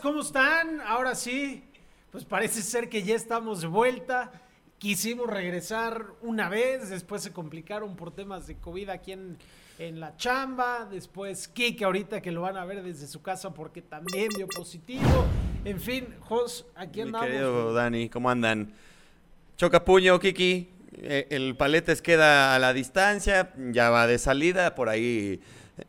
¿cómo están? Ahora sí, pues parece ser que ya estamos de vuelta. Quisimos regresar una vez, después se complicaron por temas de COVID aquí en, en la chamba. Después Kike ahorita que lo van a ver desde su casa porque también dio positivo. En fin, Jos, aquí Mi andamos. querido Dani, ¿cómo andan? Choca puño, Kiki. Eh, el Paletes queda a la distancia, ya va de salida. Por ahí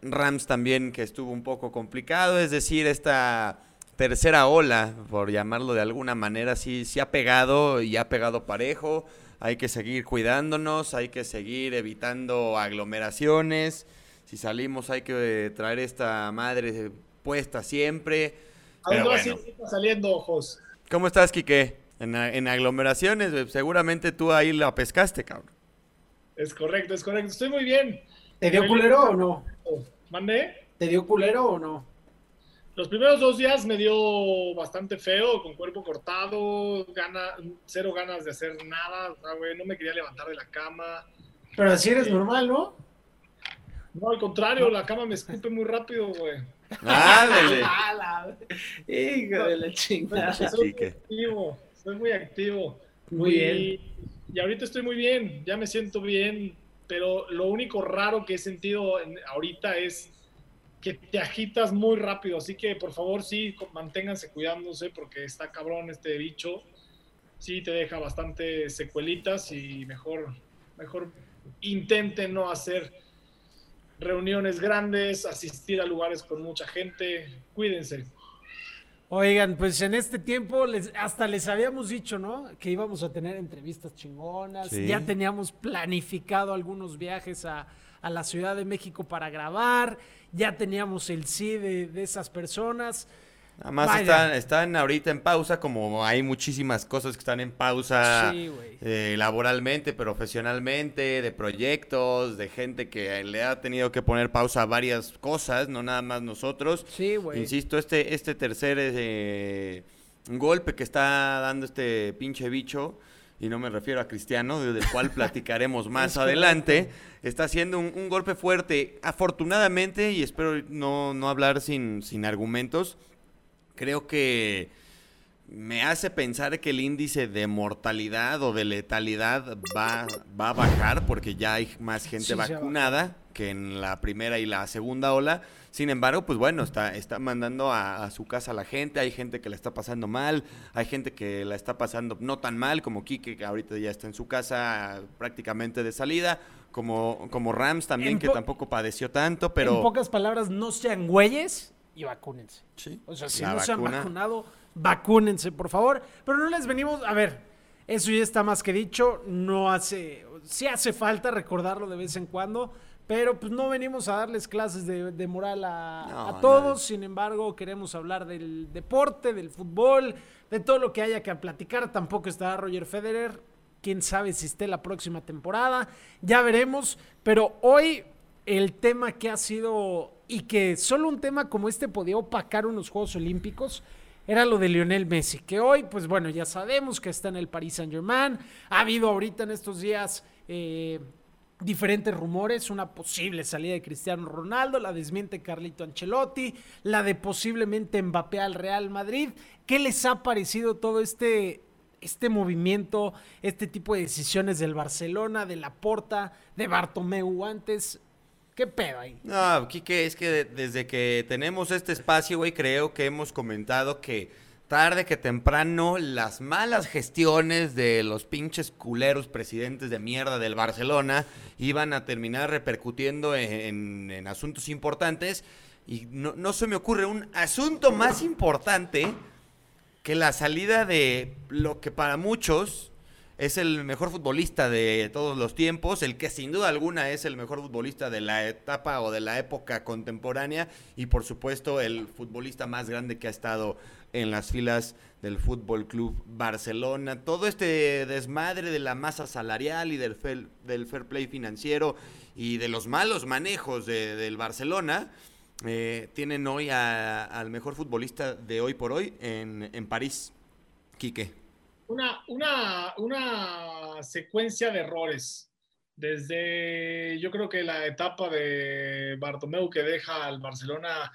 Rams también que estuvo un poco complicado. Es decir, esta tercera ola, por llamarlo de alguna manera, sí, sí ha pegado y ha pegado parejo. Hay que seguir cuidándonos, hay que seguir evitando aglomeraciones. Si salimos hay que traer esta madre puesta siempre. ¿A Pero dónde vas a bueno. ir saliendo, ojos? ¿Cómo estás, Quique? En, en aglomeraciones, eh, seguramente tú ahí la pescaste, cabrón. Es correcto, es correcto. Estoy muy bien. ¿Te dio culero o no? ¿Mandé? ¿Te dio culero o no? Los primeros dos días me dio bastante feo, con cuerpo cortado, gana, cero ganas de hacer nada. o sea, güey, no me quería levantar de la cama. Pero así eres normal, ¿no? No, al contrario, la cama me escupe muy rápido, güey. Ándale. Hijo de la chingada. Soy muy activo, soy muy activo. Muy y, bien. Y ahorita estoy muy bien, ya me siento bien, pero lo único raro que he sentido en- ahorita es que te agitas muy rápido, así que por favor sí, manténganse cuidándose porque está cabrón este bicho, sí te deja bastante secuelitas y mejor, mejor intenten no hacer reuniones grandes, asistir a lugares con mucha gente, cuídense. Oigan, pues en este tiempo les, hasta les habíamos dicho, ¿no? Que íbamos a tener entrevistas chingonas. Sí. Ya teníamos planificado algunos viajes a, a la Ciudad de México para grabar. Ya teníamos el sí de, de esas personas. Nada más están, están ahorita en pausa, como hay muchísimas cosas que están en pausa Sí, eh, laboralmente, profesionalmente, de proyectos, de gente que le ha tenido que poner pausa a varias cosas, no nada más nosotros. Sí. Insisto, este, este tercer eh, golpe que está dando este pinche bicho, y no me refiero a Cristiano, de- del cual platicaremos más adelante, está haciendo un, un golpe fuerte. Afortunadamente, y espero no, no hablar sin, sin argumentos, creo que me hace pensar que el índice de mortalidad o de letalidad va, va a bajar porque ya hay más gente Sí, vacunada que en la primera y la segunda ola. Sin embargo, pues bueno, está, está mandando a, a su casa a la gente, hay gente que la está pasando mal, hay gente que la está pasando no tan mal, como Kike, que ahorita ya está en su casa prácticamente de salida, como, como Rams también, que po- tampoco padeció tanto, pero... En pocas palabras, no sean güeyes y vacúnense. Sí, O sea, si la no se han vacuna. vacunado, vacúnense, por favor. Pero no les venimos, a ver, eso ya está más que dicho, no hace, sí hace falta recordarlo de vez en cuando, pero pues no venimos a darles clases de, de moral a, No, a todos, sin embargo queremos hablar del deporte, del fútbol, de todo lo que haya que platicar. Tampoco está Roger Federer, quién sabe si esté la próxima temporada, ya veremos, pero hoy el tema que ha sido y que solo un tema como este podía opacar unos Juegos Olímpicos era lo de Lionel Messi, que hoy, pues bueno, ya sabemos que está en el Paris Saint Germain, ha habido ahorita en estos días eh, diferentes rumores, una posible salida de Cristiano Ronaldo, la desmiente Carlito Ancelotti, la de posiblemente Mbappé al Real Madrid. ¿Qué les ha parecido todo este, este movimiento, este tipo de decisiones del Barcelona, de Laporta, de Bartomeu antes? ¿Qué pedo ahí? No, Quique, es que de- desde que tenemos este espacio, güey, creo que hemos comentado que tarde que temprano las malas gestiones de los pinches culeros presidentes de mierda del Barcelona iban a terminar repercutiendo en, en asuntos importantes. Y no, no se me ocurre un asunto más importante que la salida de lo que para muchos es el mejor futbolista de todos los tiempos, el que sin duda alguna es el mejor futbolista de la etapa o de la época contemporánea y por supuesto el futbolista más grande que ha estado en las filas del Fútbol Club Barcelona. Todo este desmadre de la masa salarial y del fair, del fair play financiero y de los malos manejos de- del Barcelona eh, tienen hoy al mejor futbolista de hoy por hoy en, en París, Quique. Una, una, una secuencia de errores. Desde yo creo que la etapa de Bartomeu que deja al Barcelona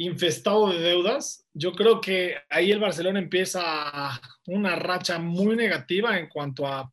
infestado de deudas. Yo creo que ahí el Barcelona empieza una racha muy negativa en cuanto a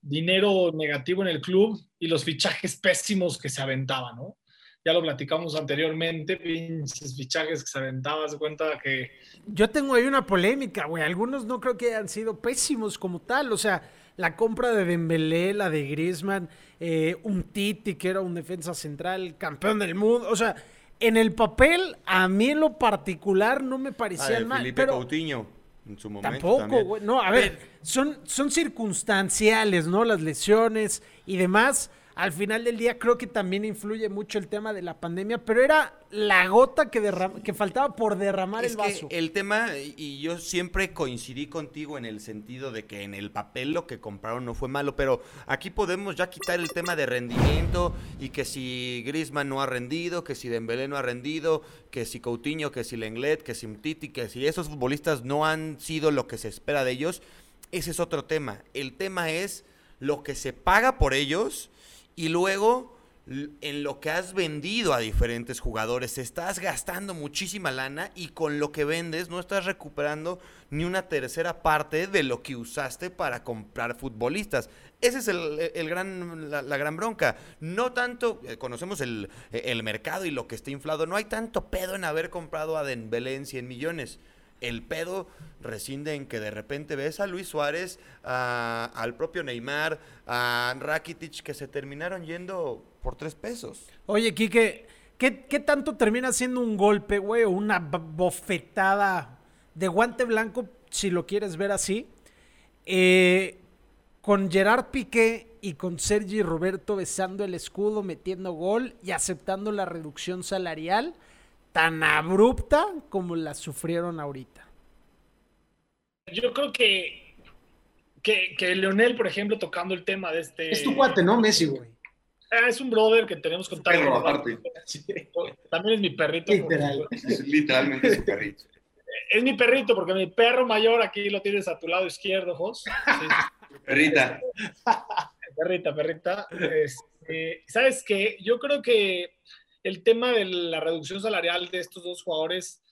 dinero negativo en el club y los fichajes pésimos que se aventaban, ¿no? Ya lo platicamos anteriormente, pinches fichajes que se aventaban, se cuenta que... Yo tengo ahí una polémica, güey. Algunos no creo que hayan sido pésimos como tal. O sea, la compra de Dembélé, la de Griezmann, eh, un Titi que era un defensa central, campeón del mundo. O sea, en el papel, a mí en lo particular no me parecían Ah, mal. Felipe pero Coutinho, en su momento tampoco, güey. No, a ver, son, son circunstanciales, ¿no? Las lesiones y demás. Al final del día creo que también influye mucho el tema de la pandemia, pero era la gota que, derram- que faltaba por derramar Es el que vaso. el tema, y yo siempre coincidí contigo en el sentido de que en el papel lo que compraron no fue malo, pero aquí podemos ya quitar el tema de rendimiento y que si Griezmann no ha rendido, que si Dembélé no ha rendido, que si Coutinho, que si Lenglet, que si Titi, que si esos futbolistas no han sido lo que se espera de ellos, ese es otro tema. El tema es lo que se paga por ellos y luego en lo que has vendido a diferentes jugadores, estás gastando muchísima lana y con lo que vendes no estás recuperando ni una tercera parte de lo que usaste para comprar futbolistas. Ese es el, el gran, la, gran bronca. No tanto, eh, conocemos el, el mercado y lo que está inflado, no hay tanto pedo en haber comprado a Dembélé en 100 millones. El pedo rescinde en que de repente ves a Luis Suárez, al propio Neymar, a Rakitic, que se terminaron yendo por tres pesos. Oye, Quique, ¿qué, tanto termina siendo un golpe, güey, o una bofetada de guante blanco, si lo quieres ver así? Eh, con Gerard Piqué y con Sergi Roberto besando el escudo, metiendo gol y aceptando la reducción salarial tan abrupta como la sufrieron ahorita. Yo creo que, que, que Leonel, por ejemplo, tocando el tema de este... Es tu cuate, ¿no? Messi, güey. Ah, es un brother que tenemos contacto. Perro, aparte. También es mi perrito. Literal. Es literalmente su perrito. Es mi perrito, porque mi perro mayor aquí lo tienes a tu lado izquierdo, Jos. Sí, Perrita. perrita, perrita. Este, ¿Sabes qué? Yo creo que el tema de la reducción salarial de estos dos jugadores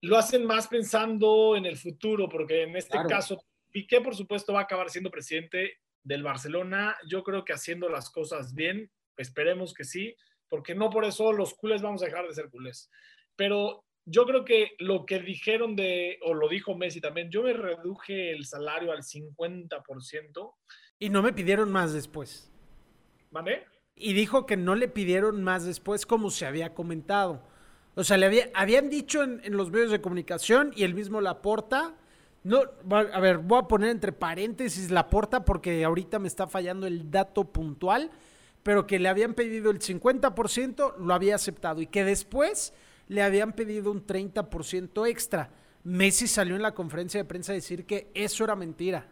lo hacen más pensando en el futuro, porque en este Claro. caso, Piqué, por supuesto, va a acabar siendo presidente del Barcelona. Yo creo que haciendo las cosas bien, esperemos que sí, porque no por eso los culés vamos a dejar de ser culés. Pero yo creo que lo que dijeron de, o lo dijo Messi también, yo me reduje el salario al 50%. Y no me pidieron más después. ¿Vale? Y dijo que no le pidieron más después como se había comentado. O sea, le había, habían dicho en, los medios de comunicación y el mismo Laporta. No, a ver, voy a poner entre paréntesis Laporta porque ahorita me está fallando el dato puntual, pero que le habían pedido el 50%, lo había aceptado y que después le habían pedido un 30% extra. Messi salió en la conferencia de prensa a decir que eso era mentira.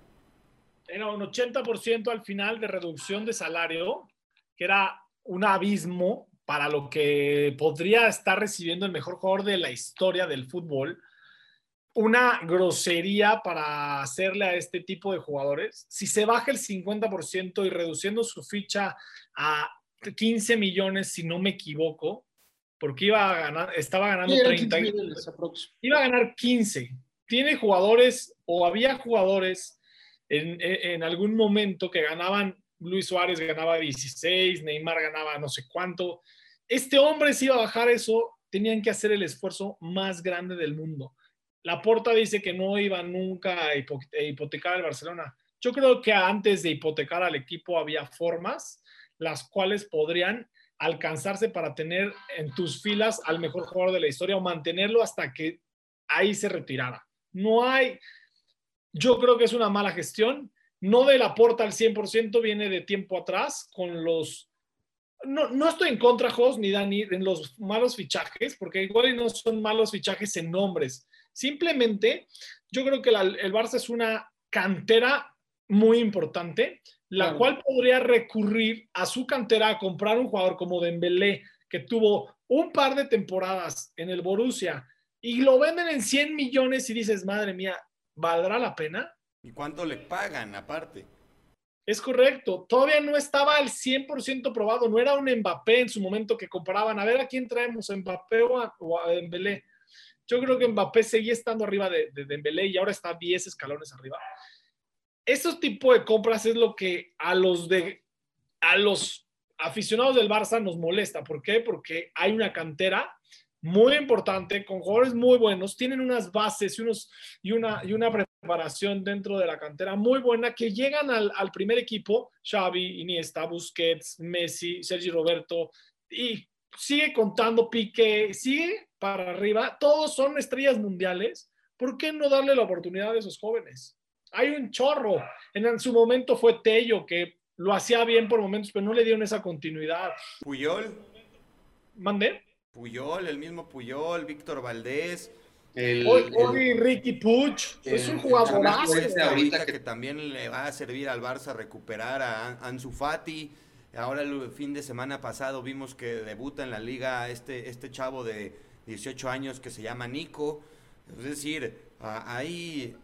Era un 80% al final de reducción de salario, que era un abismo para lo que podría estar recibiendo el mejor jugador de la historia del fútbol. Una grosería para hacerle a este tipo de jugadores. Si se baja el 50% y reduciendo su ficha a 15 millones, si no me equivoco, porque iba a ganar, estaba ganando Sí, eran 30 15 millones, aprox. iba a ganar 15. Tiene jugadores o había jugadores en algún momento que ganaban, Luis Suárez ganaba 16, Neymar ganaba no sé cuánto. Este hombre si iba a bajar eso, tenían que hacer el esfuerzo más grande del mundo. La Porta dice que no iba nunca a hipo- a hipotecar al Barcelona. Yo creo que antes de hipotecar al equipo había formas las cuales podrían alcanzarse para tener en tus filas al mejor jugador de la historia o mantenerlo hasta que ahí se retirara. No hay, yo creo que es una mala gestión, no de la porta al 100%, viene de tiempo atrás con los... No, no estoy en contra, Jos, ni Dani, en los malos fichajes, porque igual no son malos fichajes en nombres. Simplemente, yo creo que la- el Barça es una cantera muy importante, la Claro. cual podría recurrir a su cantera a comprar un jugador como Dembélé, que tuvo un par de temporadas en el Borussia y lo venden en 100 millones y dices, madre mía, ¿valdrá la pena? ¿Y cuánto le pagan aparte? Es correcto. Todavía no estaba al 100% probado. No era un Mbappé en su momento que comparaban. A ver a quién traemos, a Mbappé o a, o Dembélé. Yo creo que Mbappé seguía estando arriba de, de Dembélé y ahora está 10 escalones arriba. Esos tipos de compras es lo que a los a los aficionados del Barça nos molesta. ¿Por qué? Porque hay una cantera muy importante, con jugadores muy buenos, tienen unas bases y, unos, y, una, y una preparación dentro de la cantera muy buena que llegan al, al primer equipo, Xavi, Iniesta, Busquets, Messi, Sergi Roberto, y sigue contando Piqué, sigue para arriba, todos son estrellas mundiales, ¿por qué no darle la oportunidad a esos jóvenes? Hay un chorro, en su momento fue Tello, que lo hacía bien por momentos, pero no le dieron esa continuidad. Puyol, ¿Mandé? Puyol, el mismo Puyol, Víctor Valdés. El, Hoy, el- Ricky Puch es un el jugadorazo. chamaco este ahorita ahorita que, que- también le va a servir al Barça recuperar a An- Ansu Fati. Ahora el fin de semana pasado vimos que debuta en la liga este, este chavo de 18 años que se llama Nico. Es decir, ahí...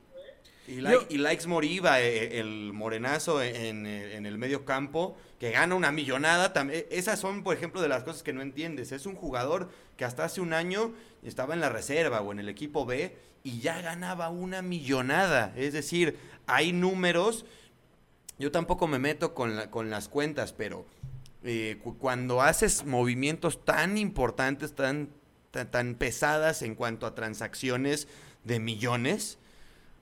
Y, like, Yo- y Likes Moriba, eh, el morenazo en, en el medio campo, que gana una millonada. Esas son, por ejemplo, de las cosas que no entiendes. Es un jugador que hasta hace un año estaba en la reserva o en el equipo B y ya ganaba una millonada. Es decir, hay números. Yo tampoco me meto con, la- con las cuentas, pero eh, cu- cuando haces movimientos tan importantes, tan, tan, tan pesadas en cuanto a transacciones de millones,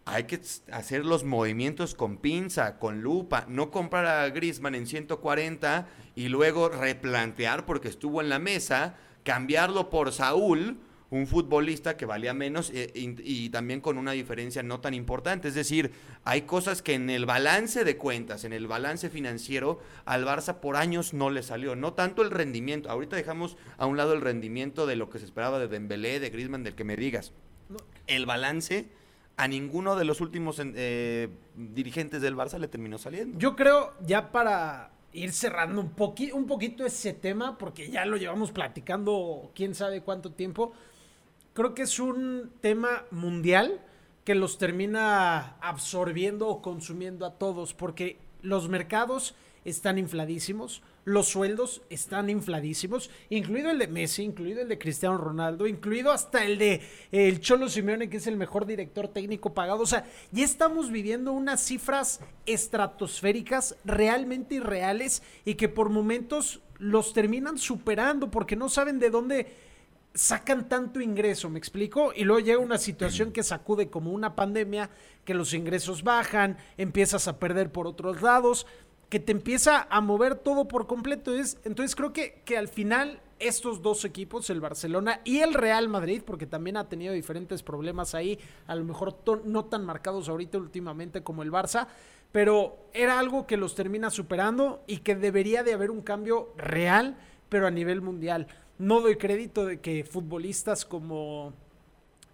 hay que hacer los movimientos con pinza, con lupa, no comprar a Griezmann en 140 y luego replantear porque estuvo en la mesa, cambiarlo por Saúl, un futbolista que valía menos eh, y, y también con una diferencia no tan importante. Es decir, hay cosas que en el balance de cuentas, en el balance financiero, al Barça por años no le salió. No tanto el rendimiento. Ahorita dejamos a un lado el rendimiento de lo que se esperaba de Dembélé, de Griezmann, del que me digas. El balance a ninguno de los últimos eh, dirigentes del Barça le terminó saliendo. Yo creo, ya para ir cerrando un, poqui- un poquito ese tema, porque ya lo llevamos platicando quién sabe cuánto tiempo, creo que es un tema mundial que los termina absorbiendo o consumiendo a todos, porque los mercados están infladísimos, los sueldos están infladísimos, incluido el de Messi, incluido el de Cristiano Ronaldo, incluido hasta el de el Cholo Simeone, que es el mejor director técnico pagado. O sea, ya estamos viviendo unas cifras estratosféricas realmente irreales y que por momentos los terminan superando porque no saben de dónde sacan tanto ingreso, ¿me explico? Y luego llega una situación que sacude como una pandemia, que los ingresos bajan, empiezas a perder por otros lados, que te empieza a mover todo por completo. Es- Entonces creo que, que al final estos dos equipos, el Barcelona y el Real Madrid, porque también ha tenido diferentes problemas ahí, a lo mejor no tan marcados ahorita últimamente como el Barça, pero era algo que los termina superando y que debería de haber un cambio real, pero a nivel mundial. No doy crédito de que futbolistas como...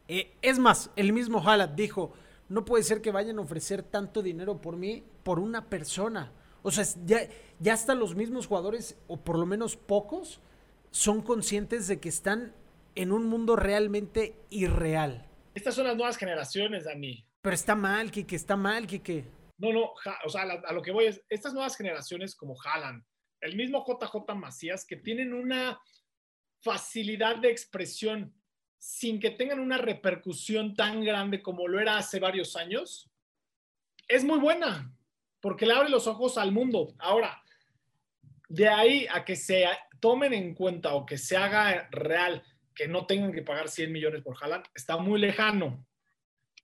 eh, es más, el mismo Haaland dijo, no puede ser que vayan a ofrecer tanto dinero por mí, por una persona. O sea, ya, ya hasta los mismos jugadores, o por lo menos pocos, son conscientes de que están en un mundo realmente irreal. Estas son las nuevas generaciones, Dani. Pero está mal, Kike, está mal, Kike. No, no, ja- o sea, a lo que voy es, estas nuevas generaciones como Haaland, el mismo JJ Macías, que tienen una facilidad de expresión sin que tengan una repercusión tan grande como lo era hace varios años, es muy buena, porque le abre los ojos al mundo. Ahora, de ahí a que se tomen en cuenta o que se haga real que no tengan que pagar 100 millones por Haaland, está muy lejano.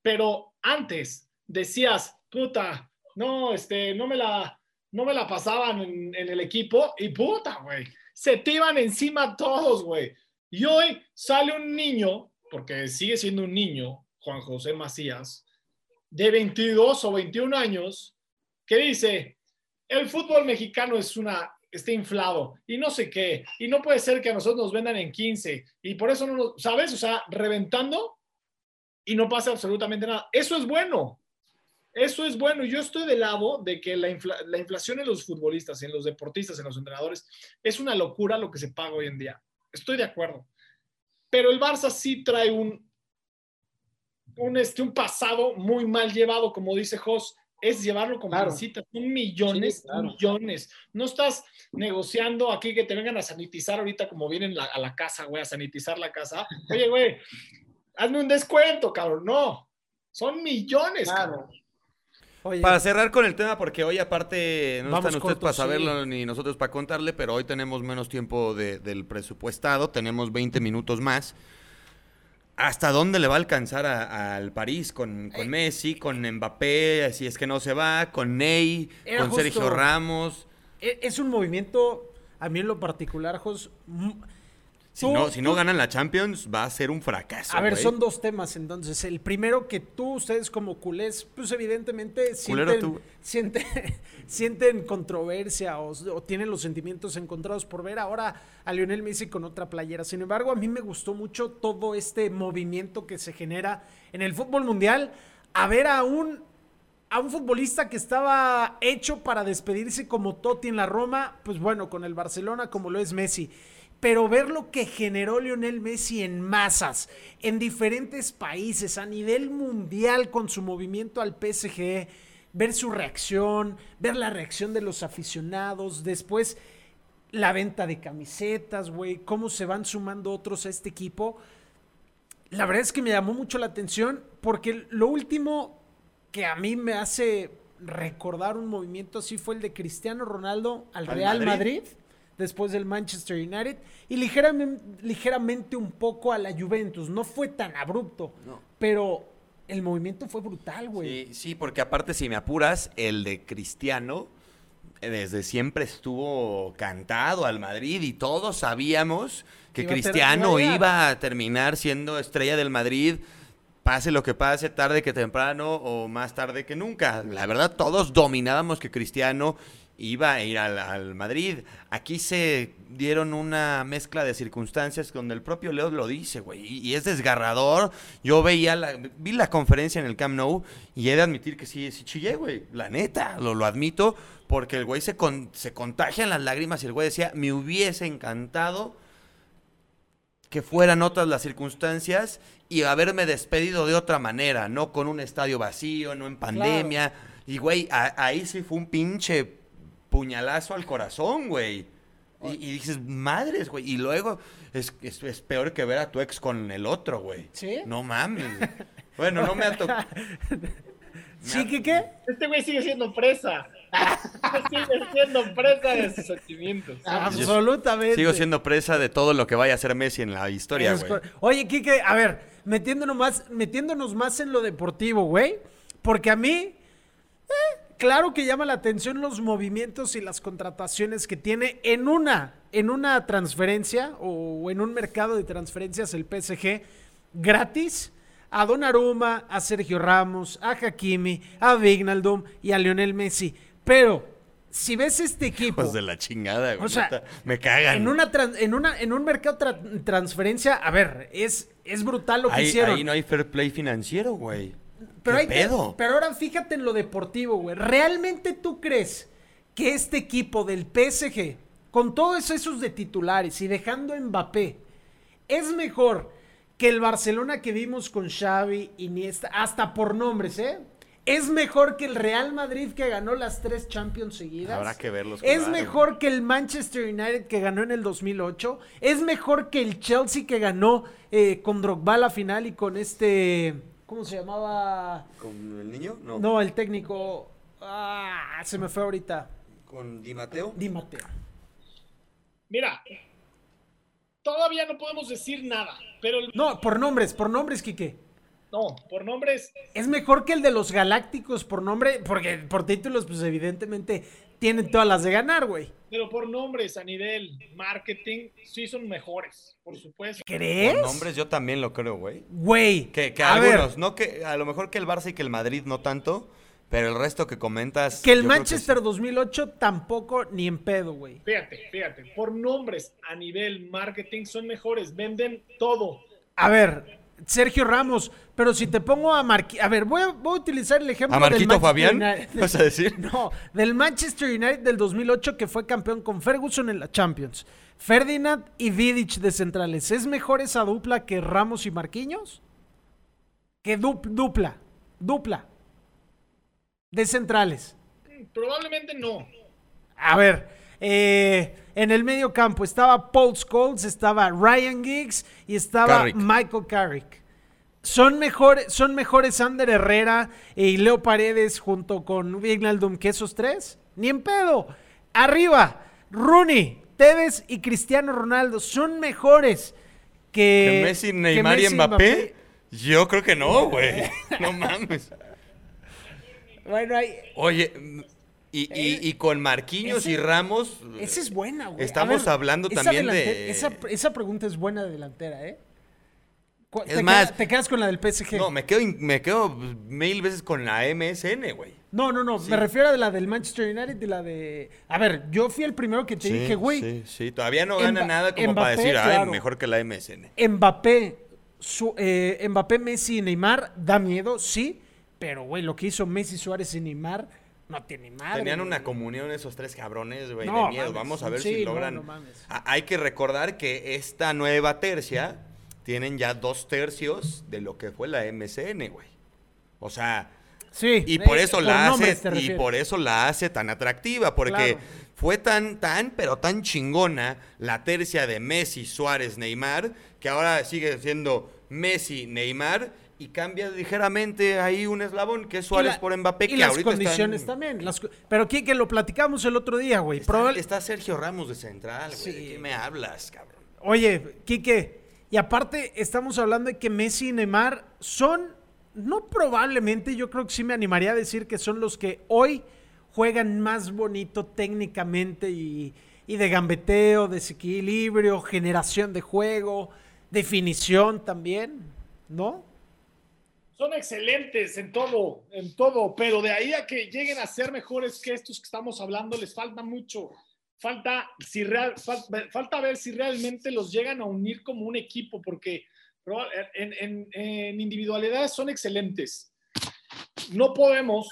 Pero antes decías, puta, no, este, no me la, no me la pasaban en, en el equipo y puta, güey, se te iban encima todos, güey. Y hoy sale un niño, porque sigue siendo un niño, Juan José Macías, de 22 o 21 años, que dice, el fútbol mexicano es una, está inflado y no sé qué, y no puede ser que a nosotros nos vendan en 15, y por eso no nos, ¿sabes? O sea, reventando y no pasa absolutamente nada. Eso es bueno. Eso es bueno. Yo estoy del lado de que la, la inflación en los futbolistas, en los deportistas, en los entrenadores, es una locura lo que se paga hoy en día. Estoy de acuerdo. Pero el Barça sí trae un, un, este, un pasado muy mal llevado, como dice Jos, es llevarlo con Claro. Son millones, Sí, claro. millones. No estás negociando aquí que te vengan a sanitizar ahorita como vienen la- a la casa, güey, a sanitizar la casa. Oye, güey, hazme un descuento, cabrón. No, son millones, Claro. cabrón. Oye, Para cerrar con el tema, porque hoy aparte no Vamos están ustedes cortos, para sí. saberlo ni nosotros para contarle, pero hoy tenemos menos tiempo de- del presupuestado, tenemos 20 minutos más. ¿Hasta dónde le va a alcanzar al París con, con Messi, con Mbappé, si es que no se va, con Ney, con Sergio Ramos? e- es un movimiento, a mí en lo particular, Jos, Si tú- no, si no tú- ganan la Champions, va a ser un fracaso. A ver, güey. son dos temas entonces. El primero que tú, ustedes como culés, pues evidentemente Culero sienten, tú. sienten, sienten controversia o, o tienen los sentimientos encontrados por ver ahora a Lionel Messi con otra playera. Sin embargo, a mí me gustó mucho todo este movimiento que se genera en el fútbol mundial a ver a un, a un futbolista que estaba hecho para despedirse como Totti en la Roma, pues bueno, con el Barcelona como lo es Messi. Pero ver lo que generó Lionel Messi en masas, en diferentes países, a nivel mundial con su movimiento al PSG, ver su reacción, ver la reacción de los aficionados, después la venta de camisetas, güey, cómo se van sumando otros a este equipo. La verdad es que me llamó mucho la atención porque lo último que a mí me hace recordar un movimiento así fue el de Cristiano Ronaldo al ¿Al Real Madrid? Madrid, después del Manchester United y ligeramente, ligeramente un poco a la Juventus. No fue tan abrupto, No. pero el movimiento fue brutal, güey. Sí, sí, porque aparte, si me apuras, el de Cristiano eh, desde siempre estuvo cantado al Madrid y todos sabíamos que Iba a ter- Cristiano iba a iba a terminar siendo estrella del Madrid. Pase lo que pase, tarde que temprano o más tarde que nunca. La verdad, todos dominábamos que Cristiano iba a ir al, al Madrid. Aquí se dieron una mezcla de circunstancias donde el propio Leo lo dice, güey. Y, y es desgarrador. Yo veía la, vi la conferencia en el Camp Nou y he de admitir que sí, sí chillé, güey. La neta, lo, lo admito. Porque el güey se, con- se contagian las lágrimas y el güey decía, me hubiese encantado que fueran otras las circunstancias y haberme despedido de otra manera, no con un estadio vacío, no en pandemia. Y, güey, a- ahí sí fue un pinche puñalazo al corazón, güey. Y, y dices, madres, güey. Y luego es, es, es peor que ver a tu ex con el otro, güey. ¿Sí? No mames. Bueno, no me ha tocado. ¿Sí, que qué? Este güey sigue siendo presa. sigue siendo presa de sus sentimientos. Absolutamente. Sigo siendo presa de todo lo que vaya a hacer Messi en la historia, güey. Oye, Kike, a ver, metiéndonos más, metiéndonos más en lo deportivo, güey. Porque a mí, claro que llama la atención los movimientos y las contrataciones que tiene en una, en una transferencia o en un mercado de transferencias el PSG gratis a Donnarumma, a Sergio Ramos, a Hakimi, a Vignaldum y a Lionel Messi. Pero si ves este equipo Pues de la chingada, güey. O sea, me cagan. en una en una en un mercado tra- transferencia, a ver, es es brutal lo que hicieron. ahí no hay fair play financiero, güey. Pero ¿Qué hay que- pedo? pero ahora fíjate en lo deportivo, güey. ¿Realmente tú crees que este equipo del PSG con todos esos de titulares y dejando a Mbappé es mejor que el Barcelona que vimos con Xavi, Iniesta, hasta por nombres, ¿eh? Es mejor que el Real Madrid que ganó las tres Champions seguidas. Habrá que verlos Es jugar, mejor que el Manchester United que ganó en el 2008. Es mejor que el Chelsea que ganó eh, con Drogba la final y con este... ¿Cómo se llamaba? ¿Con el niño? No. No, el técnico... Ah, se me fue ahorita. ¿Con Di Mateo? Di Matteo. Mira, todavía no podemos decir nada, pero el- No, por nombres, por nombres, Quique. no, por nombres, Es mejor que el de los Galácticos por nombre, porque por títulos, pues evidentemente tienen todas las de ganar, güey. pero por nombres a nivel marketing sí son mejores, por supuesto. ¿Crees? Con nombres yo también lo creo, güey. Güey. Que, que a algunos, ver, no que a lo mejor que el Barça y que el Madrid no tanto, pero el resto que comentas. que el Manchester sí. 2008 tampoco ni en pedo, güey. Fíjate, fíjate, por nombres a nivel marketing son mejores, venden todo. A ver, Sergio Ramos, pero si te pongo a Marquito, a ver, voy a, voy a utilizar el ejemplo ¿A Marquito del Fabián? United. ¿Vas a decir? No, del Manchester United del 2008 que fue campeón con Ferguson en la Champions. Ferdinand y Vidic de centrales. ¿Es mejor esa dupla que Ramos y Marquinhos? Que dup- dupla, dupla. De centrales. Probablemente no. A ver, eh, en el medio campo estaba Paul Scholes, estaba Ryan Giggs y estaba Carrick. Michael Carrick. ¿Son, mejores ¿Son mejores Ander Herrera y Leo Paredes junto con Vignaldum que esos tres? Ni en pedo. Arriba, Rooney, Tevez y Cristiano Ronaldo son mejores que, ¿Que Messi, que Neymar y Mbappé? Yo creo que no, güey. No mames. Bueno, Oye, mm, y, y- y con Marquinhos ese- y Ramos. esa es buena, güey. Estamos ver, hablando también de- Esa, esa pregunta es buena de delantera, ¿eh? Es te más- queda- te quedas con la del PSG. No, me quedo, me quedo mil veces con la MSN, güey. No, no, no, me refiero a la del Manchester United y la de... A ver, yo fui el primero que te dije, güey, Sí, sí, todavía no gana Mba- nada como para decir, ay, claro. mejor que la MSN. Mbappé, su- eh, Mbappé, Messi y Neymar da miedo, sí, pero, güey, lo que hizo Messi, Suárez y Neymar no tiene madre. Tenían una comunión esos tres cabrones, güey, No, de miedo. mames. Vamos a ver Sí, si logran. no mames. Hay que recordar que esta nueva tercia tienen ya dos tercios de lo que fue la MSN, güey. O sea, Sí. y por eh, eso la hace y por eso la hace tan atractiva porque Claro. fue tan tan pero tan chingona la tercia de Messi, Suárez, Neymar que ahora sigue siendo Messi, Neymar y cambia ligeramente ahí un eslabón que es Suárez la- por Mbappé y que las ahorita condiciones están- también. las pero que lo platicamos el otro día, güey. Está, Probable- está Sergio Ramos de central, güey. Sí. ¿De qué me hablas, cabrón? Oye, Quique, y aparte estamos hablando de que Messi y Neymar son, no probablemente, yo creo que sí me animaría a decir que son los que hoy juegan más bonito técnicamente y, y de gambeteo, desequilibrio, generación de juego, definición también, ¿no? Son excelentes en todo, en todo, pero de ahí a que lleguen a ser mejores que estos que estamos hablando, les falta mucho. Falta, si real, fal- falta ver si realmente los llegan a unir como un equipo, porque en, en- individualidades son excelentes. No podemos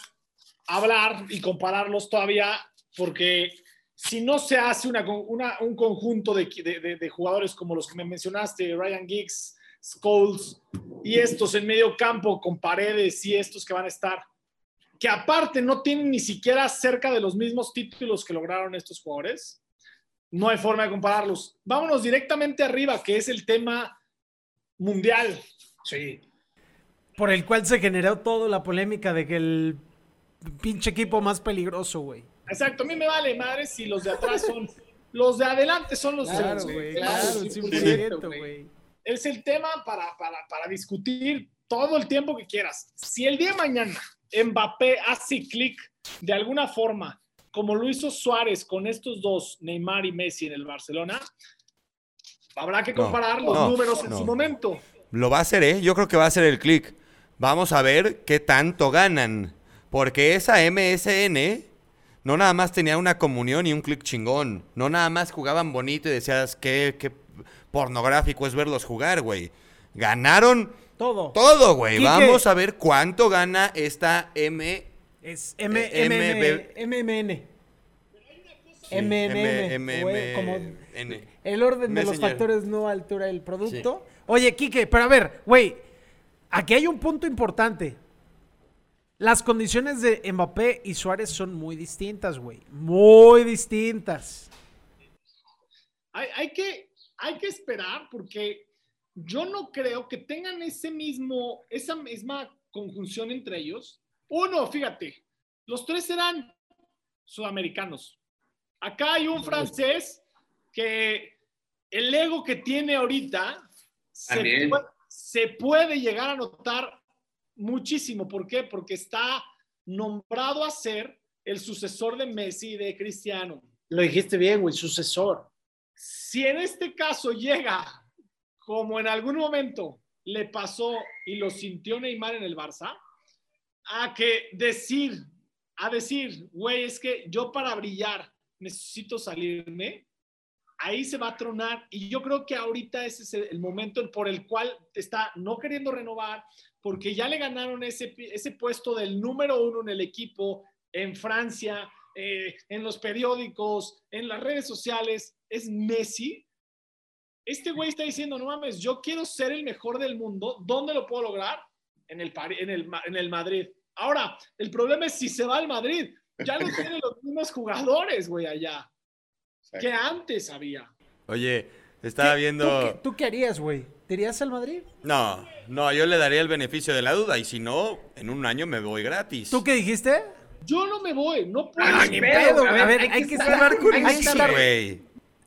hablar y compararlos todavía, porque si no se hace una, un conjunto de jugadores como los que me mencionaste, Ryan Giggs, Scholes y estos en medio campo con paredes y estos que van a estar, que aparte no tienen ni siquiera cerca de los mismos títulos que lograron estos jugadores, no hay forma de compararlos. Vámonos directamente arriba, que es el tema mundial. Sí. Por el cual se generó toda la polémica de que el pinche equipo más peligroso, güey. Exacto, a mí me vale madre si los de atrás son, los de adelante son los Claro, güey, claro, claro, 100%, 100%, güey. Es el tema para, para, para discutir todo el tiempo que quieras. Si el día de mañana Mbappé hace clic de alguna forma, como lo hizo Suárez con estos dos, Neymar y Messi en el Barcelona, habrá que No, comparar los no, números en no. su momento. Lo va a hacer, ¿eh? Yo creo que va a ser el click. Vamos a ver qué tanto ganan. Porque esa MSN no nada más tenía una comunión y un click chingón. No nada más jugaban bonito y decías qué, qué pornográfico es verlos jugar, güey. Ganaron Todo. todo, güey. Quique. Vamos a ver cuánto gana esta M. Es M Eh, M MB. MMN. Sí. M- güey, como MN. el orden de los factores no altura del producto. Oye, Quique, pero a ver, güey, aquí hay un punto importante. Las condiciones de Mbappé y Suárez son muy distintas, güey. Muy distintas. Hay, hay que, hay que esperar porque yo no creo que tengan ese mismo, esa misma conjunción entre ellos. Uno, fíjate, los tres eran sudamericanos. Acá hay un francés que el ego que tiene ahorita se También. puede, se puede llegar a notar muchísimo. ¿Por qué? Porque está nombrado a ser el sucesor de Messi y de Cristiano. Lo dijiste bien, güey, sucesor. Si en este caso llega, como en algún momento le pasó y lo sintió Neymar en el Barça, a que decir, a decir, güey, es que yo para brillar necesito salirme, ahí se va a tronar. Y yo creo que ahorita ese es el momento por el cual está no queriendo renovar, porque ya le ganaron ese, ese puesto del número uno en el equipo en Francia, eh, en los periódicos, en las redes sociales, es Messi. Este güey está diciendo, no mames, yo quiero ser el mejor del mundo. ¿Dónde lo puedo lograr? En el, en el, en el Madrid. Ahora, el problema es si se va al Madrid. Ya no tienen los mismos jugadores, güey, allá. Que antes había. Oye, estaba ¿Qué- viendo... ¿Tú qué, tú qué harías, güey? ¿Te irías al Madrid? No, no, yo le daría el beneficio de la duda y si no, en un año me voy gratis. ¿Tú qué dijiste? Yo no me voy, no puedo. Ah, ni pedo, pedo. A ver, hay que estar hay que estar- güey.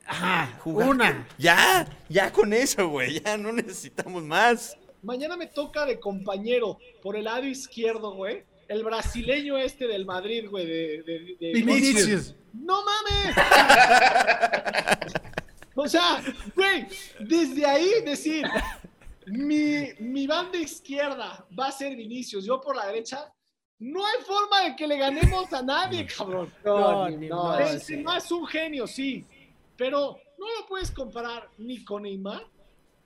Ajá, Jugar- una. Ya, ya con eso, güey, ya no necesitamos más. Mañana me toca de compañero por el lado izquierdo, güey. El brasileño este del Madrid, güey, de, de- de- Vinicius. ¡No mames! o sea, güey, desde ahí decir, mi, mi banda izquierda va a ser Vinicius, yo por la derecha, no hay forma de que le ganemos a nadie, cabrón. No, ni- ni no, modo. Benzema es un genio, sí, pero no lo puedes comparar ni con Neymar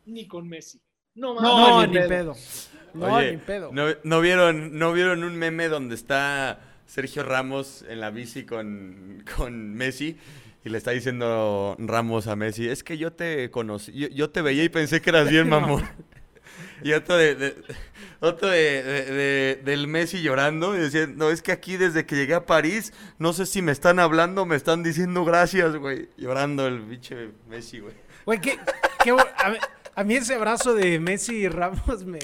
ni con Messi. No. No, No, ni ni pedo. No, Oye, ni pedo. ¿no, no vieron, ¿no vieron un meme donde está Sergio Ramos en la bici con, con Messi? Y le está diciendo Ramos a Messi, es que yo te conocí, yo, yo te veía y pensé que eras bien mamón. Y otro, de, de- otro de, de- de- del Messi llorando y diciendo, no, es que aquí desde que llegué a París, no sé si me están hablando, me están diciendo gracias, güey. Llorando el biche Messi, güey. Güey, qué, qué a, mí, a mí ese abrazo de Messi y Ramos me,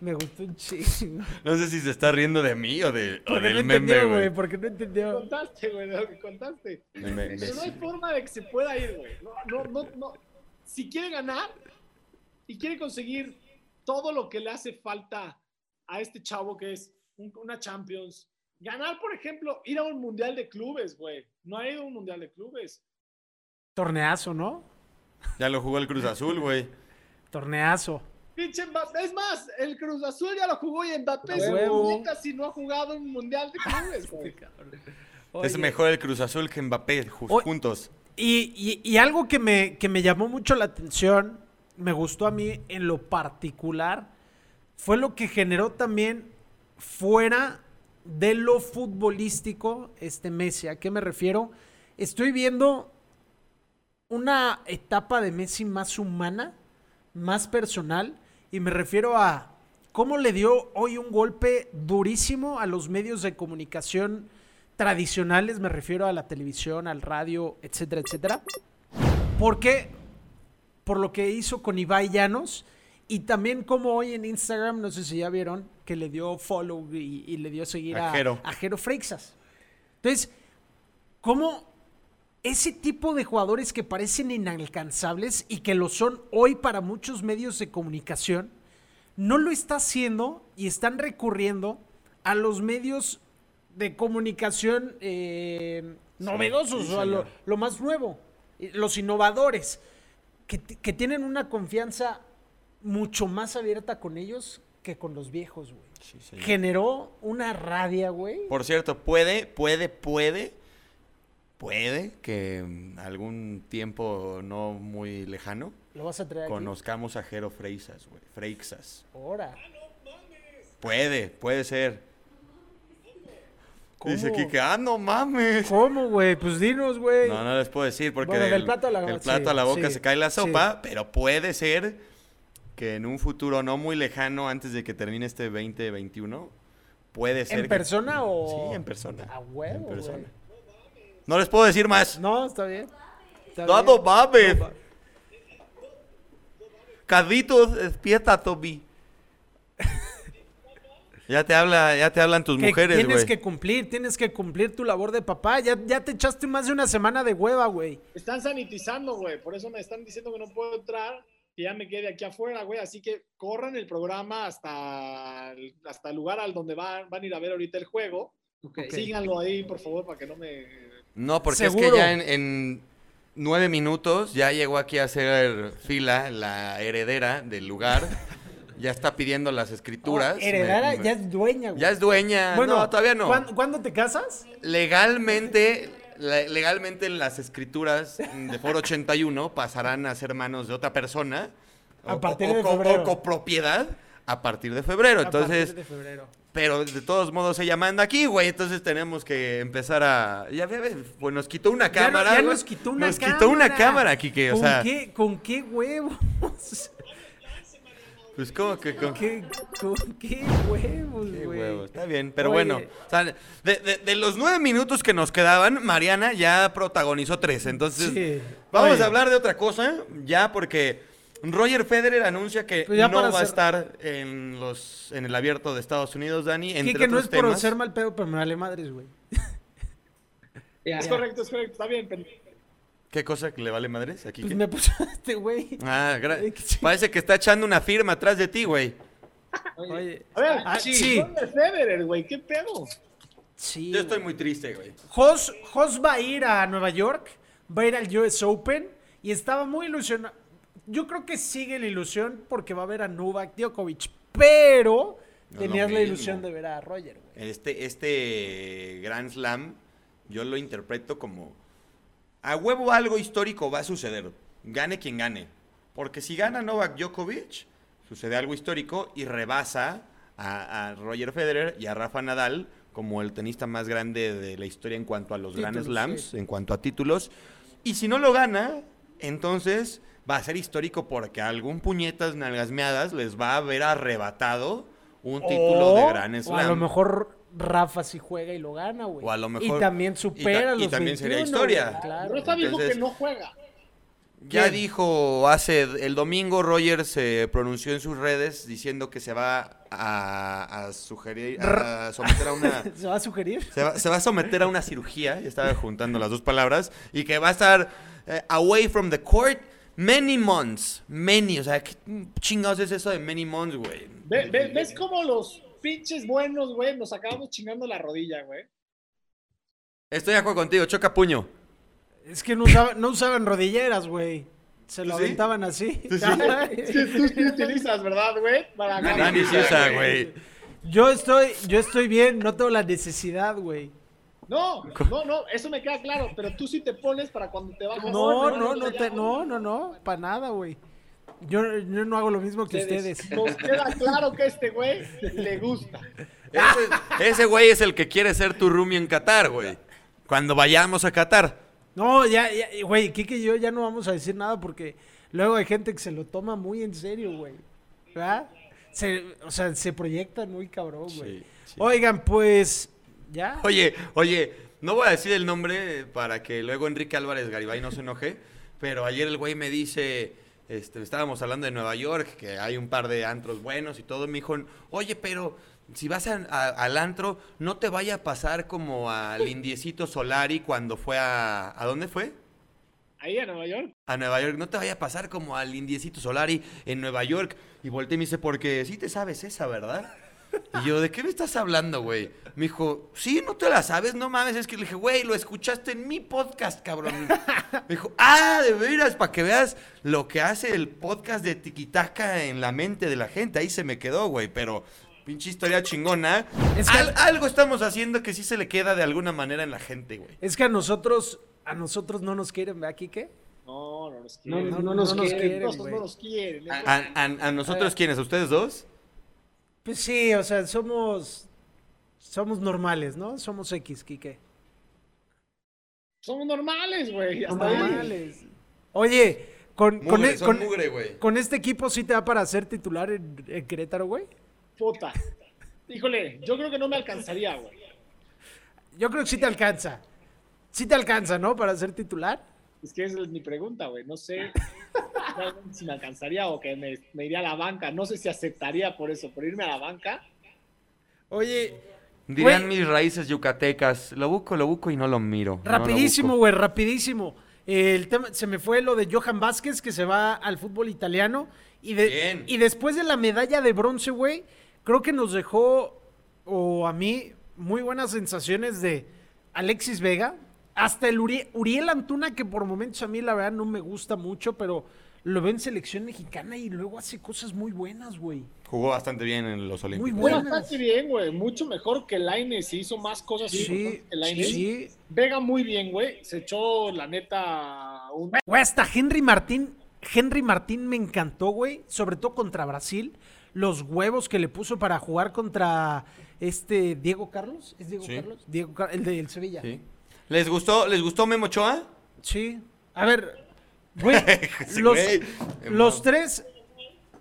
me gustó un chingo. No sé si se está riendo de mí o, de, o Porque no del meme, entendió, güey. güey, porque no entendió. Contaste, güey, lo que contaste. Me- me- Pero no hay forma de que se pueda ir, güey. No, no, no, no. Si quiere ganar y quiere conseguir todo lo que le hace falta a este chavo que es un- una Champions, ganar, por ejemplo, ir a un mundial de clubes, güey. No ha ido a un mundial de clubes. Torneazo, ¿no? Ya lo jugó el Cruz Azul, güey. Torneazo. Pinche Mbappé. Es más, el Cruz Azul ya lo jugó y Mbappé si no ha jugado un mundial de clubes, güey. Es mejor el Cruz Azul que Mbappé, juntos. Y, y- y algo que me, que me llamó mucho la atención, me gustó a mí en lo particular, fue lo que generó también fuera de lo futbolístico este Messi. ¿A qué me refiero? Estoy viendo una etapa de Messi más humana, más personal, y me refiero a cómo le dio hoy un golpe durísimo a los medios de comunicación tradicionales, me refiero a la televisión, al radio, etcétera, etcétera. Porque por lo que hizo con Ibai Llanos y también como hoy en Instagram, no sé si ya vieron, que le dio follow y, y le dio seguir A a, Jero. a Jero Freixas. Entonces, ¿cómo ese tipo de jugadores que parecen inalcanzables y que lo son hoy para muchos medios de comunicación, no lo está haciendo y están recurriendo a los medios de comunicación eh, novedosos, sí, o a lo, más nuevo, los innovadores, que, tienen una confianza mucho más abierta con ellos que con los viejos, güey. Sí. Generó una rabia, güey. Por cierto, puede, puede, puede, puede que mm, algún tiempo no muy lejano Lo vas a traer aquí. conozcamos a Jero Freixas, güey. Freixas. Ahora. Puede, puede ser. ¿Cómo? Dice que, ah, no mames. ¿Cómo, güey? Pues dinos, güey. No, no les puedo decir porque Bueno, del del, plato a la- del plato sí, a la boca sí, se cae la sí. sopa, pero puede ser que en un futuro no muy lejano, antes de que termine este 2021, puede ser. ¿En que- persona o...? Sí, en persona. A huevo, En persona. No les puedo decir más. No, está bien. Está No, bien. mames. No, Carlitos, despierta, Toby. Ya te habla, ya te hablan tus que mujeres, tienes güey. que cumplir, tienes que cumplir tu labor de papá. Ya, ya te echaste más de una semana de hueva, güey. Están sanitizando, güey. Por eso me están diciendo que no puedo entrar, que ya me quede aquí afuera, güey. Así que corran el programa hasta el, hasta el lugar al donde van, van a ir a ver ahorita el juego. Síganlo ahí, por favor, para que no me... No, porque es que ya en, en nueve minutos ya llegó aquí a hacer fila la heredera del lugar. ya está pidiendo las escrituras. Oh, heredera Me- me- ya es dueña, güey. ya es dueña. Bueno, no, todavía no. ¿cuándo, cuándo te casas? Legalmente, le- legalmente las escrituras de Foro 81 pasarán a ser manos de otra persona. A o- partir o- de o- febrero. Copropiedad a partir de febrero. A Entonces, partir de febrero. pero de todos modos ella manda aquí, güey. Entonces tenemos que empezar a. Ya ves, pues nos quitó una cámara. ya nos quitó una Nos cámara. quitó una cámara, Kike. O ¿Con sea, qué, ¿Con qué huevos? Pues como que... como- ¿Qué, qué huevos, Qué güey? está bien, pero Oye. bueno. o sea, de, de- de los nueve minutos que nos quedaban, Mariana ya protagonizó tres. Entonces, Sí. vamos Oye. a hablar de otra cosa, ya porque Roger Federer anuncia que Pues no va a estar en los en el abierto de Estados Unidos, Dani. Entre Quique, no es otros por temas. ser mal pedo, pero me vale madres, güey. Es correcto, es correcto, está bien. pero- ¿Qué cosa que le vale madres aquí? Pues qué? me puso este güey. Ah, gra- que sí. parece que está echando una firma atrás de ti, güey. Oye, A ver, Ah, sí. sí. Roger Federer, güey, ¿qué pedo? sí. Yo estoy muy triste, güey. Jos, Jos va a ir a Nueva York, va a ir al US Open y estaba muy ilusionado. Yo creo que sigue la ilusión porque va a ver a Novak Djokovic, pero No tenías la ilusión de ver a Roger, güey. Este, este Grand Slam, yo lo interpreto como a huevo algo histórico va a suceder. Gane quien gane. Porque si gana Novak Djokovic, sucede algo histórico y rebasa a, a Roger Federer y a Rafa Nadal como el tenista más grande de la historia en cuanto a los Grand Slams, sí. en cuanto a títulos. Y si no lo gana, entonces va a ser histórico porque a algún puñetas nalgasmeadas les va a haber arrebatado un título de Grand O Slam. a lo mejor Rafa sí juega y lo gana, güey. O a lo mejor- Y también y supera ta- los y también sería 21, historia. güey, Claro. Rafa dijo Entonces- que no juega. Ya ¿Quién? dijo hace el domingo Roger se pronunció en sus redes diciendo que se va a, a sugerir a someter a una ¿Se va a sugerir? se va, se va a someter a una cirugía, ya estaba juntando las dos palabras y que va a estar eh, away from the court many months, many, o sea, ¿qué chingados es eso de many months, güey? Ve- ve- ¿Ves cómo los pinches buenos, güey, nos acabamos chingando la rodilla, güey? Estoy de acuerdo contigo, choca puño. Es que no, usaba- no usaban rodilleras, güey. Se lo ¿Sí? aventaban así. Es que tú sí utilizas, ¿verdad, güey? Para Dani sí usa, güey. Yo estoy, yo estoy bien, no tengo la necesidad, güey. No, no, no, eso me queda claro, pero tú sí te pones para cuando te bajas. No, no, no, te, no, no, no, para nada, güey. Yo, yo no hago lo mismo que ustedes. Nos queda claro que este güey le gusta. Ese, ese güey es el que quiere ser tu roomie en Qatar, güey. Cuando vayamos a Qatar. No, ya, ya, güey, Kike y yo ya no vamos a decir nada porque luego hay gente que se lo toma muy en serio, güey. ¿Verdad? Se, o sea, se proyectan muy cabrón, güey. Sí, sí. Oigan, pues, ¿ya? Oye, oye, no voy a decir el nombre para que luego Enrique Álvarez Garibay no se enoje, pero ayer el güey me dice, este, estábamos hablando de Nueva York, que hay un par de antros buenos y todo, me dijo, oye, pero si vas a- a- al antro, no te vaya a pasar como al indiecito Solari cuando fue a... ¿A dónde fue? Ahí en Nueva York. a Nueva York. No te vaya a pasar como al indiecito Solari en Nueva York. Y volteé y me dice, porque sí te sabes esa, ¿verdad? Y yo, ¿de qué me estás hablando, güey? Me dijo, sí, no te la sabes, no mames. Es que le dije, güey, lo escuchaste en mi podcast, cabrón. Me dijo, ah, de veras, para que veas lo que hace el podcast de Tiquitaca en la mente de la gente. Ahí se me quedó, güey, pero pinche historia chingona. Es que- Al- algo estamos haciendo que sí se le queda de alguna manera en la gente, güey. Es que a nosotros, a nosotros no nos quieren, ¿verdad, Kike? No, no nos No, quieren. no, no nos quieren, Nosotros güey. no nos quieren. ¿A, a- a- a nosotros quiénes? ¿A ustedes dos? Pues sí, o sea, somos, somos normales, ¿no? Somos X, Kike. Somos normales, güey. Normales. Oye, con, con, Mugre, e- son con- mugre, güey. con este equipo sí te da para ser titular en, en Querétaro, güey. Puta. Híjole, yo creo que no me alcanzaría, güey. Yo creo que sí te alcanza. Sí te alcanza, ¿no? Para ser titular. Es que esa es mi pregunta, güey. No sé si me alcanzaría o que me, me iría a la banca. No sé si aceptaría por eso, por irme a la banca. Oye, Dirían Güey. mis raíces yucatecas. Lo busco, lo busco y no lo miro. Rapidísimo, güey, rapidísimo. El tema, se me fue lo de Johan Vázquez, que se va al fútbol italiano. Y, de- Bien. y después de la medalla de bronce, güey, creo que nos dejó, o a mí, muy buenas sensaciones de Alexis Vega. Hasta el Uri- Uriel Antuna, que por momentos a mí la verdad no me gusta mucho, pero lo veo en selección mexicana y luego hace cosas muy buenas, güey. Jugó bastante bien en los Muy Olímpicos. Fue buenas. bastante bien, güey. Mucho mejor que Laines. Hizo más cosas Sí, que sí. Vega muy bien, güey. Se echó, la neta, un... Güey, hasta Henry Martín. Henry Martín me encantó, güey. Sobre todo contra Brasil. Los huevos que le puso para jugar contra este Diego Carlos. ¿Es Diego Sí. Carlos? Diego Car- el del Sevilla. Sí. Sí. ¿Les gustó, ¿Les gustó Memo Ochoa? A ver, güey. Sí, los, güey. los tres.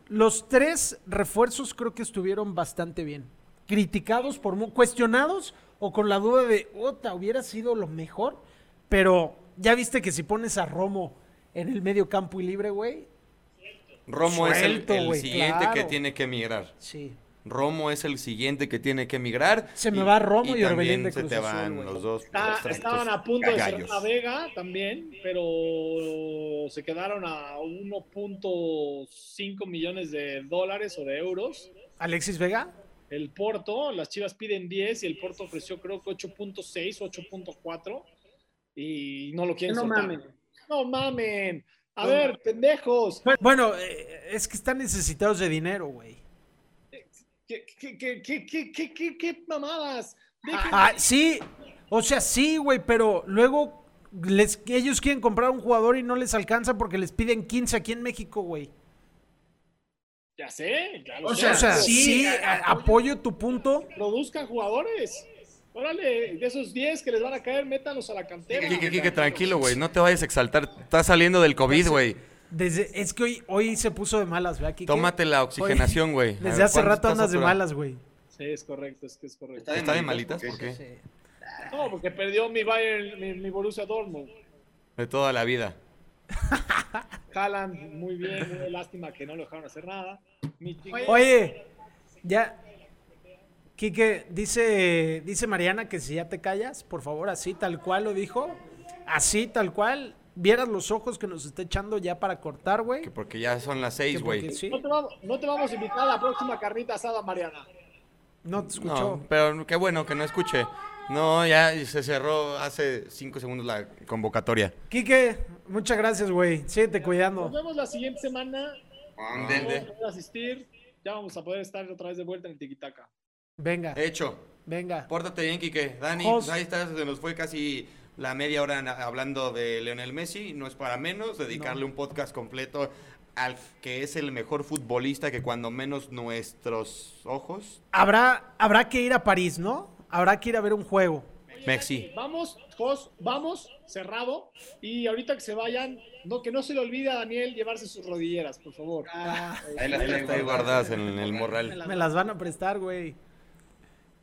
los tres refuerzos creo que estuvieron bastante bien. Criticados por cuestionados o con la duda de, "Ota, hubiera sido lo mejor", pero ya viste que si pones a Romo en el medio campo y libre, güey. Romo es el, siguiente que tiene que emigrar. Sí. Romo es el siguiente que tiene que emigrar. Se me va Romo y Orbelín también de se te van los dos. Está- los estaban a punto de cerrar a Vega también, pero se quedaron a 1.5 millones de dólares o de euros. Alexis Vega. El Porto, las Chivas piden 10 y el Porto ofreció creo que 8.6, 8.4 y no lo quieren No soltar. mames. No mamen. A ver, pendejos. Bueno, eh, es que están necesitados de dinero, güey. ¿Qué, qué, qué, qué, qué, qué, qué- qué mamadas? Ah, sí, o sea, sí, güey, pero luego les, ellos quieren comprar un jugador y no les alcanza porque les piden 15 aquí en México, güey. Ya sé, ya lo O sé. sea, O sea, sí, sí, a- a- apoyo tu punto. produzcan jugadores. Órale, de esos 10 que les van a caer, métanlos a la cantera. Quique, Quique, tranquilo, güey. No te vayas a exaltar. Estás saliendo del COVID, güey. Desde, es que hoy, hoy se puso de malas, ¿verdad, Kike? Tómate la oxigenación, güey. Desde ver, hace ¿cuánto rato andas de malas, güey. Sí, es correcto, es que es correcto. ¿Está de malitas? ¿Por qué? Sí. No, porque perdió mi Bayern, mi, mi Borussia Dortmund. De toda la vida. Haaland, muy bien, muy lástima que no lo dejaron hacer nada. Mi Oye, ya. Quique, dice, dice Mariana que si ya te callas, por favor, así tal cual lo dijo. Así tal cual. Vieras los ojos que nos está echando ya para cortar, güey. Que porque ya son las seis, porque güey. sí. no, te vamos, no te vamos a invitar a la próxima carnita asada, Mariana. No te escuchó. No, pero qué bueno que no escuche. No, ya se cerró hace cinco segundos la convocatoria. Quique, muchas gracias, güey. Síguete Nos cuidando. vemos la siguiente semana. Vamos a poder asistir. Ya vamos a poder estar otra vez de vuelta en el Tiquitaca. Venga, Hecho. venga. Pórtate bien, Quique. Dani, Jos. pues ahí está, se nos fue casi la media hora hablando de Leonel Messi. No es para menos dedicarle un podcast completo al que es el mejor futbolista que cuando menos nuestros ojos. Habrá, habrá que ir a París, ¿no? Habrá que ir a ver un juego. Messi. Vamos, Jos, vamos, cerrado. Y ahorita que se vayan, no, que no se le olvide a Daniel llevarse sus rodilleras, por favor. Ahí las Ahí guardadas en el morral. Me las van a prestar, güey.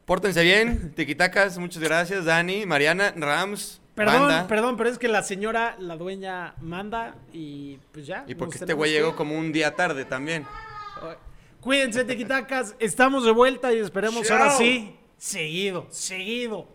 Pórtense bien, tiquitacas, muchas gracias, Dani, Mariana, Rams, Perdón, banda. perdón, pero es que la señora, la dueña, manda y pues ya. Y porque este güey que llegó como un día tarde también. Cuídense, tequitacas. Estamos de vuelta y esperemos ahora sí, seguido, seguido.